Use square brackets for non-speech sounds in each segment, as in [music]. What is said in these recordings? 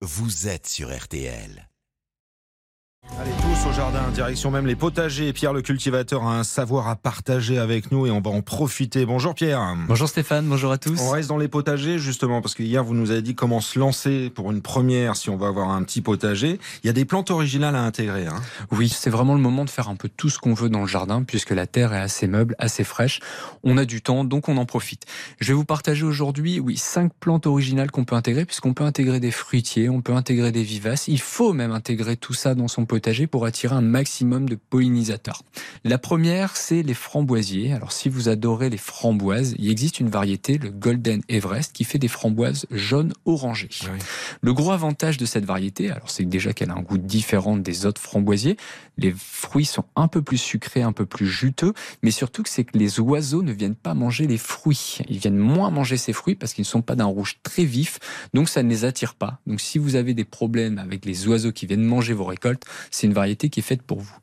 vous êtes sur RTL. Tous au jardin, direction même les potagers. Pierre le cultivateur a un savoir à partager avec nous et on va en profiter. Bonjour Pierre. Bonjour Stéphane, bonjour à tous. On reste dans les potagers justement parce que hier vous nous avez dit comment se lancer pour une première si on va avoir un petit potager. Il y a des plantes originales à intégrer. Hein. Oui, c'est vraiment le moment de faire un peu tout ce qu'on veut dans le jardin puisque la terre est assez meuble, assez fraîche. On a du temps donc on en profite. Je vais vous partager aujourd'hui, oui, cinq plantes originales qu'on peut intégrer puisqu'on peut intégrer des fruitiers, on peut intégrer des vivaces. Il faut même intégrer tout ça dans son potager pour attirer un maximum de pollinisateurs. La première, c'est les framboisiers. Alors si vous adorez les framboises, il existe une variété, le Golden Everest, qui fait des framboises jaunes orangées. Le gros avantage de cette variété, alors c'est déjà qu'elle a un goût différent des autres framboisiers. Les fruits sont un peu plus sucrés, un peu plus juteux, mais surtout que c'est que les oiseaux ne viennent pas manger les fruits. Ils viennent moins manger ces fruits parce qu'ils ne sont pas d'un rouge très vif, donc ça ne les attire pas. Donc si vous avez des problèmes avec les oiseaux qui viennent manger vos récoltes, c'est une variété qui est faite pour vous.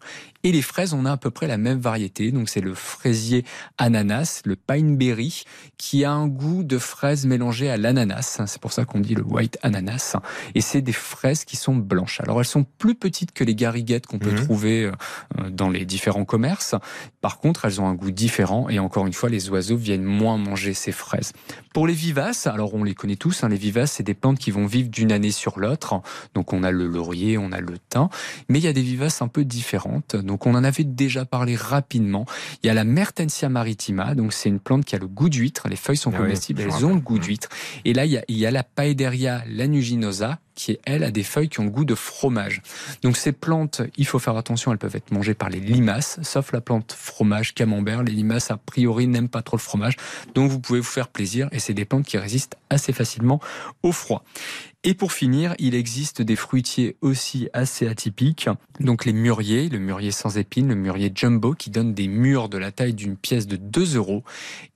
Et les fraises, on a à peu près la même variété. Donc c'est le fraisier ananas, le pineberry, qui a un goût de fraise mélangée à l'ananas. C'est pour ça qu'on dit le white ananas. Et c'est des fraises qui sont blanches. Alors elles sont plus petites que les gariguettes qu'on peut mhm. trouver euh, dans les différents commerces. Par contre, elles ont un goût différent. Et encore une fois, les oiseaux viennent moins manger ces fraises. Pour les vivaces, alors on les connaît tous. Hein, les vivaces, c'est des plantes qui vont vivre d'une année sur l'autre. Donc on a le laurier, on a le thym. Mais il y a des vivaces un peu différentes. Donc on en avait déjà parlé rapidement. Il y a la Mertensia maritima, donc c'est une plante qui a le goût d'huître. Les feuilles sont ah comestibles, elles ont le goût d'huître. Et là, il y a, il y a la Paederia lanuginosa, qui, elle, a des feuilles qui ont le goût de fromage. Donc ces plantes, il faut faire attention, elles peuvent être mangées par les limaces, sauf la plante fromage, camembert. Les limaces, a priori, n'aiment pas trop le fromage. Donc vous pouvez vous faire plaisir, et c'est des plantes qui résistent assez facilement au froid. Et pour finir, il existe des fruitiers aussi assez atypiques. Donc les mûriers, le mûrier sans épines, le mûrier jumbo qui donne des mûres de la taille d'une pièce de 2 euros.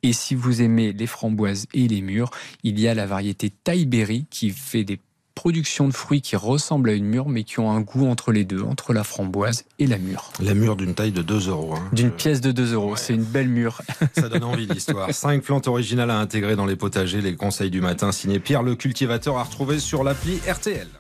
Et si vous aimez les framboises et les mûres, il y a la variété Thaïberry qui fait des production de fruits qui ressemblent à une mûre, mais qui ont un goût entre les deux, entre la framboise et la mûre. La mûre d'une taille de 2 euros. Hein. D'une pièce de 2 euros, c'est une belle mûre. [laughs] Ça donne envie l'histoire. Cinq plantes originales à intégrer dans les potagers, les conseils du matin, signé Pierre le cultivateur à retrouver sur l'appli RTL.